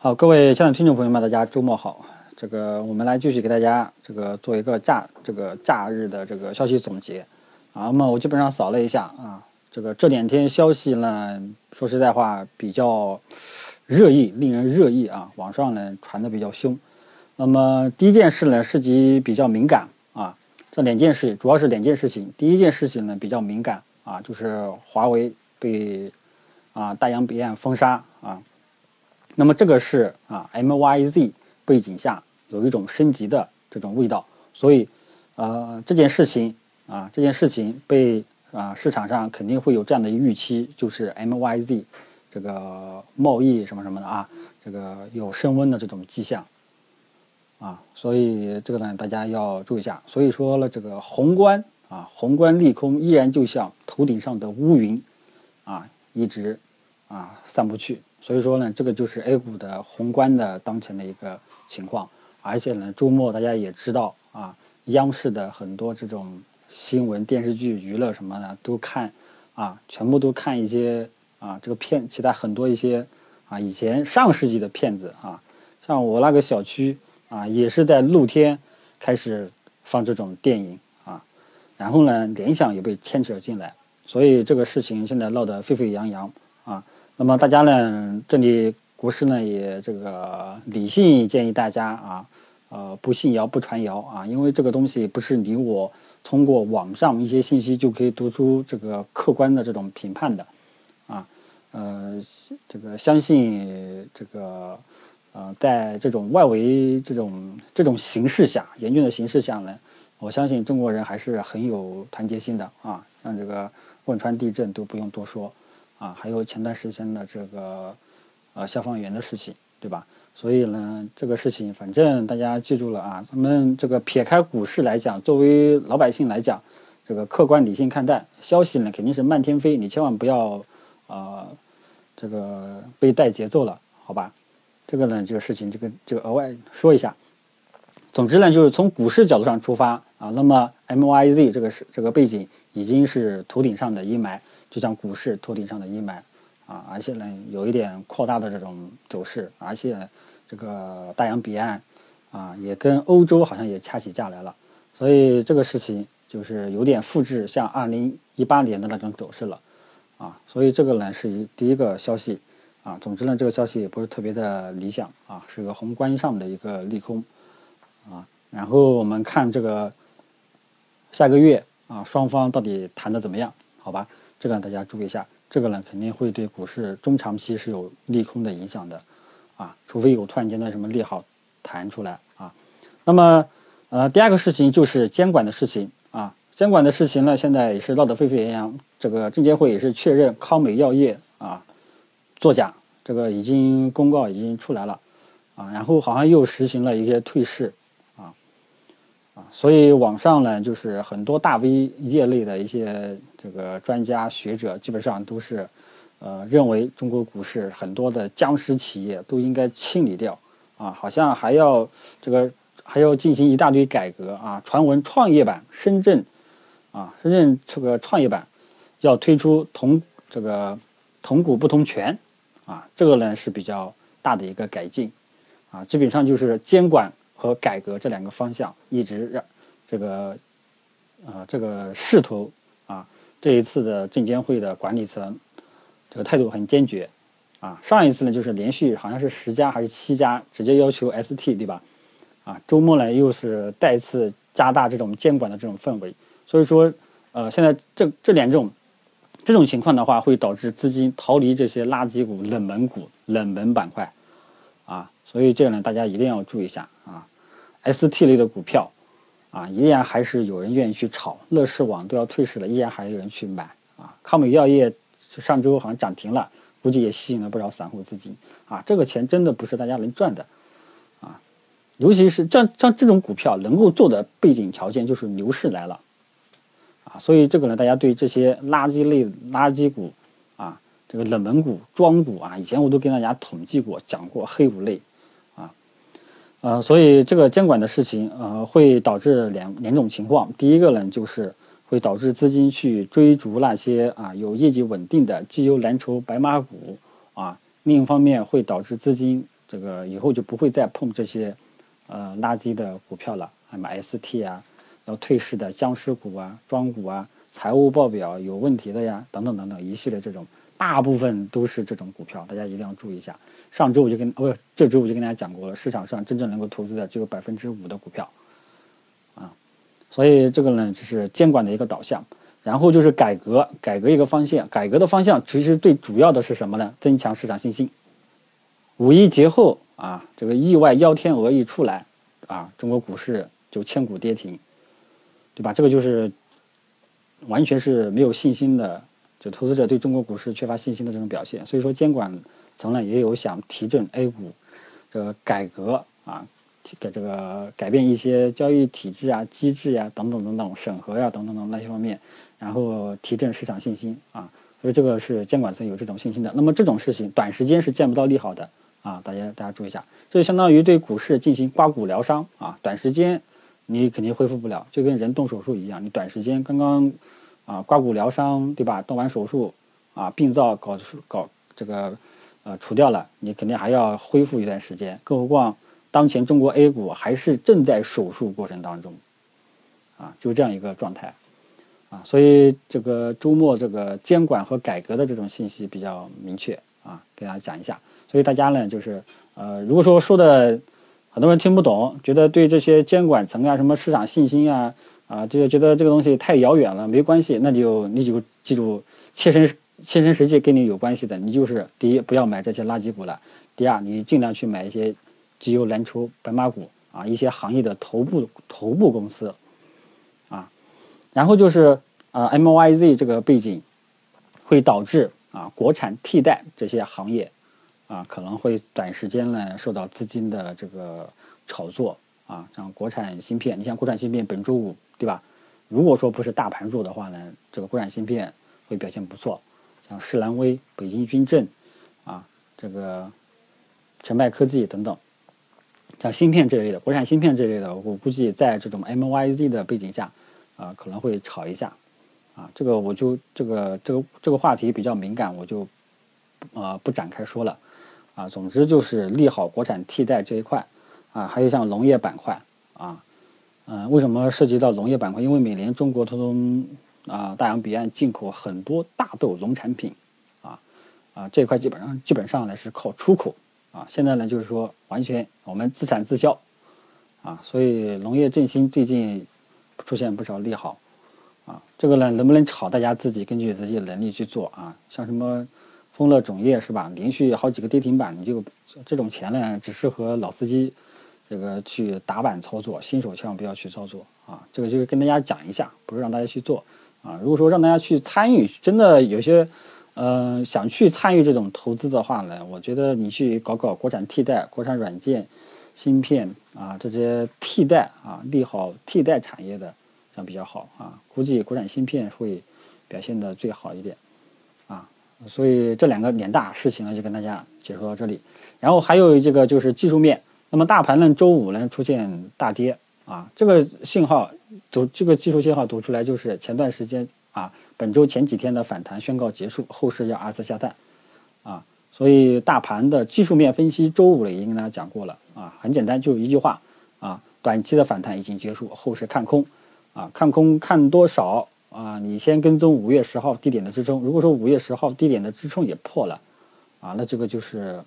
好，各位亲爱的听众朋友们，大家周末好。这个我们来继续给大家这个做一个假这个假日的这个消息总结啊。那么我基本上扫了一下啊，这个这两天消息呢，说实在话比较热议，令人热议啊，网上呢传的比较凶。那么第一件事呢，涉及比较敏感啊，这两件事主要是两件事情。第一件事情呢比较敏感啊，就是华为被啊大洋彼岸封杀啊。那么这个是啊，MYZ 背景下有一种升级的这种味道，所以呃这件事情啊这件事情被啊市场上肯定会有这样的预期，就是 MYZ 这个贸易什么什么的啊，这个有升温的这种迹象啊，所以这个呢大家要注意一下。所以说了这个宏观啊宏观利空依然就像头顶上的乌云啊一直啊散不去。所以说呢，这个就是 A 股的宏观的当前的一个情况，而且呢，周末大家也知道啊，央视的很多这种新闻、电视剧、娱乐什么的都看，啊，全部都看一些啊，这个片，其他很多一些啊，以前上世纪的片子啊，像我那个小区啊，也是在露天开始放这种电影啊，然后呢，联想也被牵扯进来，所以这个事情现在闹得沸沸扬扬。那么大家呢，这里国师呢也这个理性建议大家啊，呃，不信谣不传谣啊，因为这个东西不是你我通过网上一些信息就可以读出这个客观的这种评判的，啊，呃，这个相信这个呃，在这种外围这种这种形势下，严峻的形势下呢，我相信中国人还是很有团结心的啊，像这个汶川地震都不用多说。啊，还有前段时间的这个，呃，消防员的事情，对吧？所以呢，这个事情反正大家记住了啊。咱们这个撇开股市来讲，作为老百姓来讲，这个客观理性看待消息呢，肯定是漫天飞，你千万不要啊，这个被带节奏了，好吧？这个呢，这个事情，这个这个额外说一下。总之呢，就是从股市角度上出发啊，那么 MYZ 这个是这个背景已经是头顶上的阴霾。就像股市头顶上的阴霾啊，而且呢有一点扩大的这种走势，而且这个大洋彼岸啊也跟欧洲好像也掐起架来了，所以这个事情就是有点复制像二零一八年的那种走势了啊，所以这个呢是一第一个消息啊，总之呢这个消息也不是特别的理想啊，是个宏观上的一个利空啊，然后我们看这个下个月啊双方到底谈的怎么样？好吧。这个大家注意一下，这个呢肯定会对股市中长期是有利空的影响的，啊，除非有突然间的什么利好弹出来啊。那么，呃，第二个事情就是监管的事情啊，监管的事情呢现在也是闹得沸沸扬扬。这个证监会也是确认康美药业啊作假，这个已经公告已经出来了啊，然后好像又实行了一些退市。所以网上呢，就是很多大 V 业内的一些这个专家学者，基本上都是，呃，认为中国股市很多的僵尸企业都应该清理掉，啊，好像还要这个还要进行一大堆改革啊。传闻创业板深圳，啊，深圳这个创业板要推出同这个同股不同权，啊，这个呢是比较大的一个改进，啊，基本上就是监管。和改革这两个方向一直让这个呃这个势头啊，这一次的证监会的管理层这个态度很坚决啊。上一次呢就是连续好像是十家还是七家直接要求 ST 对吧？啊，周末呢又是再次加大这种监管的这种氛围。所以说呃现在这这两种这种情况的话，会导致资金逃离这些垃圾股、冷门股、冷门板块啊。所以这个呢大家一定要注意一下。ST 类的股票，啊，依然还是有人愿意去炒。乐视网都要退市了，依然还有人去买。啊，康美药业上周好像涨停了，估计也吸引了不少散户资金。啊，这个钱真的不是大家能赚的。啊，尤其是像像这种股票能够做的背景条件就是牛市来了。啊，所以这个呢，大家对这些垃圾类垃圾股，啊，这个冷门股、庄股啊，以前我都跟大家统计过、讲过黑五类。呃，所以这个监管的事情，呃，会导致两两种情况。第一个呢，就是会导致资金去追逐那些啊有业绩稳定的绩优蓝筹白马股啊；另一方面，会导致资金这个以后就不会再碰这些呃垃圾的股票了，什么 ST 啊，要退市的僵尸股啊、庄股啊、财务报表有问题的呀，等等等等一系列这种，大部分都是这种股票，大家一定要注意一下。上周我就跟不这周我就跟大家讲过了，市场上真正能够投资的只有百分之五的股票，啊，所以这个呢就是监管的一个导向，然后就是改革，改革一个方向，改革的方向其实最主要的是什么呢？增强市场信心。五一节后啊，这个意外幺天鹅一出来啊，中国股市就千股跌停，对吧？这个就是完全是没有信心的，就投资者对中国股市缺乏信心的这种表现。所以说，监管层呢也有想提振 A 股这个改革啊，给这个改变一些交易体制啊、机制呀等等等等审核呀等等等那些方面，然后提振市场信心啊。所以这个是监管层有这种信心的。那么这种事情短时间是见不到利好的。啊，大家大家注意一下，这就相当于对股市进行刮骨疗伤啊，短时间你肯定恢复不了，就跟人动手术一样，你短时间刚刚啊刮骨疗伤，对吧？动完手术啊，病灶搞搞这个呃除掉了，你肯定还要恢复一段时间，更何况当前中国 A 股还是正在手术过程当中啊，就这样一个状态啊，所以这个周末这个监管和改革的这种信息比较明确啊，给大家讲一下。所以大家呢，就是呃，如果说说的很多人听不懂，觉得对这些监管层啊、什么市场信心啊啊，这个觉得这个东西太遥远了，没关系，那就你就记住，切身切身实际跟你有关系的，你就是第一，不要买这些垃圾股了；第二，你尽量去买一些绩优蓝筹白马股啊，一些行业的头部头部公司啊。然后就是啊，M Y Z 这个背景会导致啊，国产替代这些行业。啊，可能会短时间呢受到资金的这个炒作啊，像国产芯片，你像国产芯片本周五对吧？如果说不是大盘弱的话呢，这个国产芯片会表现不错，像世兰威、北京军政啊，这个成迈科技等等，像芯片这类的国产芯片这类的，我估计在这种 MYZ 的背景下啊，可能会炒一下啊，这个我就这个这个这个话题比较敏感，我就呃不展开说了。啊，总之就是利好国产替代这一块，啊，还有像农业板块，啊，嗯，为什么涉及到农业板块？因为每年中国从啊大洋彼岸进口很多大豆农产品，啊，啊这块基本上基本上呢是靠出口，啊，现在呢就是说完全我们自产自销，啊，所以农业振兴最近出现不少利好，啊，这个呢能不能炒，大家自己根据自己的能力去做啊，像什么。丰乐种业是吧？连续好几个跌停板，你就这种钱呢，只适合老司机这个去打板操作，新手千万不要去操作啊！这个就是跟大家讲一下，不是让大家去做啊。如果说让大家去参与，真的有些呃想去参与这种投资的话呢，我觉得你去搞搞国产替代、国产软件、芯片啊这些替代啊利好替代产业的，这样比较好啊。估计国产芯片会表现的最好一点啊。所以这两个脸大事情呢，就跟大家解说到这里。然后还有这个就是技术面，那么大盘呢，周五呢出现大跌啊，这个信号读这个技术信号读出来就是前段时间啊，本周前几天的反弹宣告结束，后市要二次下探啊。所以大盘的技术面分析，周五了已经跟大家讲过了啊，很简单，就一句话啊，短期的反弹已经结束，后市看空啊，看空看多少？啊，你先跟踪五月十号低点的支撑。如果说五月十号低点的支撑也破了，啊，那这个就是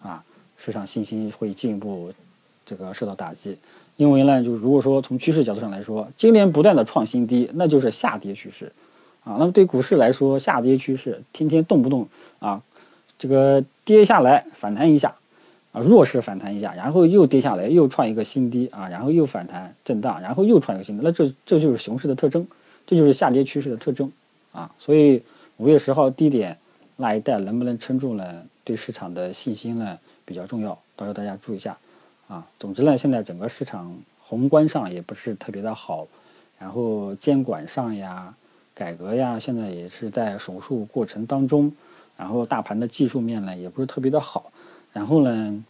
啊，市场信心会进一步这个受到打击。因为呢，就如果说从趋势角度上来说，今年不断的创新低，那就是下跌趋势啊。那么对股市来说，下跌趋势天天动不动啊，这个跌下来反弹一下啊，弱势反弹一下，然后又跌下来，又创一个新低啊，然后又反弹震荡，然后又创一个新低，那这这就是熊市的特征。这就是下跌趋势的特征啊，所以五月十号低点那一带能不能撑住呢？对市场的信心呢比较重要，到时候大家注意一下啊。总之呢，现在整个市场宏观上也不是特别的好，然后监管上呀、改革呀，现在也是在手术过程当中，然后大盘的技术面呢也不是特别的好，然后呢，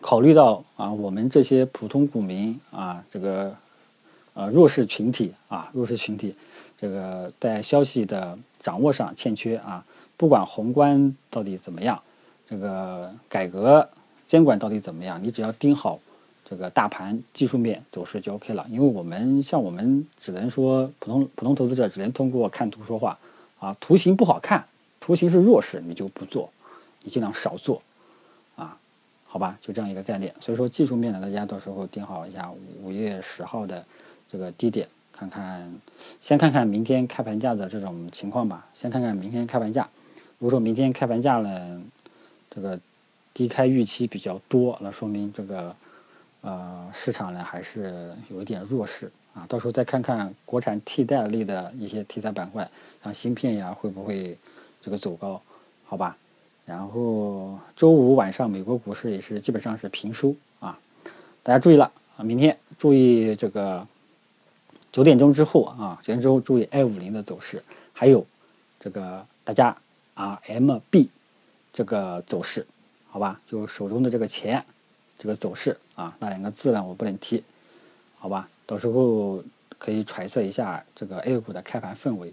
考虑到啊我们这些普通股民啊这个。呃，弱势群体啊，弱势群体，这个在消息的掌握上欠缺啊。不管宏观到底怎么样，这个改革监管到底怎么样，你只要盯好这个大盘技术面走势就 OK 了。因为我们像我们只能说普通普通投资者只能通过看图说话啊，图形不好看，图形是弱势，你就不做，你尽量少做啊，好吧，就这样一个概念。所以说技术面呢，大家到时候盯好一下五月十号的这个低点。看看，先看看明天开盘价的这种情况吧。先看看明天开盘价，如果说明天开盘价呢，这个低开预期比较多，那说明这个呃市场呢还是有一点弱势啊。到时候再看看国产替代类的一些题材板块，像芯片呀会不会这个走高，好吧？然后周五晚上美国股市也是基本上是平收啊，大家注意了啊，明天注意这个。九点钟之后啊，九点之后注意 A 五零的走势，还有这个大家 RMB 这个走势，好吧？就手中的这个钱这个走势啊，那两个字呢我不能提，好吧？到时候可以揣测一下这个 A 股的开盘氛围，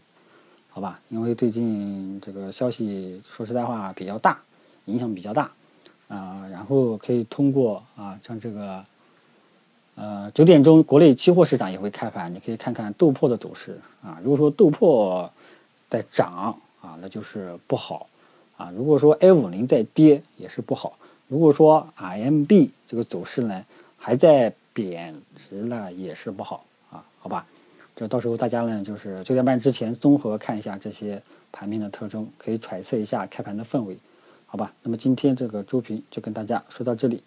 好吧？因为最近这个消息说实在话比较大，影响比较大啊，然后可以通过啊，像这个。呃，九点钟国内期货市场也会开盘，你可以看看豆粕的走势啊。如果说豆粕在涨啊，那就是不好啊。如果说 A 五零在跌，也是不好。如果说 RMB 这个走势呢还在贬值呢，也是不好啊。好吧，这到时候大家呢就是九点半之前综合看一下这些盘面的特征，可以揣测一下开盘的氛围，好吧？那么今天这个周评就跟大家说到这里，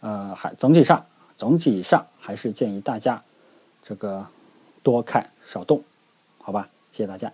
呃，还总体上。总体上还是建议大家这个多看少动，好吧？谢谢大家。